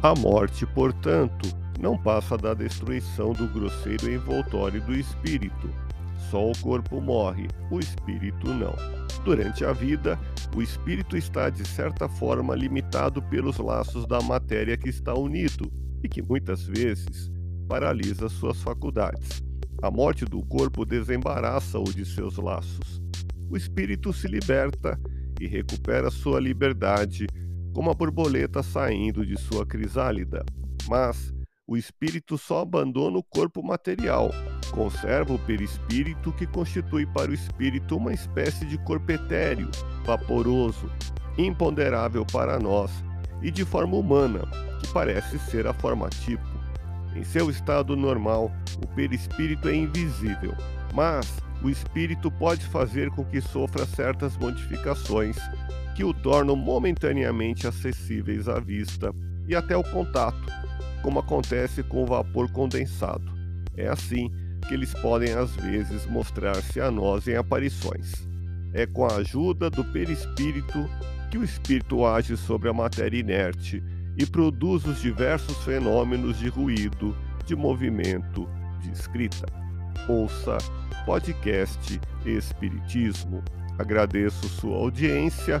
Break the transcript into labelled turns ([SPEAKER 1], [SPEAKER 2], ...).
[SPEAKER 1] A morte, portanto, não passa da destruição do grosseiro envoltório do espírito. Só o corpo morre, o espírito não. Durante a vida, o espírito está de certa forma limitado pelos laços da matéria que está unido e que muitas vezes paralisa suas faculdades. A morte do corpo desembaraça-o de seus laços. O espírito se liberta e recupera sua liberdade como a borboleta saindo de sua crisálida. Mas o espírito só abandona o corpo material, conserva o perispírito que constitui para o espírito uma espécie de corpo etéreo, vaporoso, imponderável para nós e de forma humana, que parece ser a forma tipo. Em seu estado normal, o perispírito é invisível, mas o espírito pode fazer com que sofra certas modificações que o tornam momentaneamente acessíveis à vista e até ao contato, como acontece com o vapor condensado. É assim que eles podem às vezes mostrar-se a nós em aparições. É com a ajuda do perispírito que o espírito age sobre a matéria inerte e produz os diversos fenômenos de ruído, de movimento, de escrita. Ouça podcast Espiritismo. Agradeço sua audiência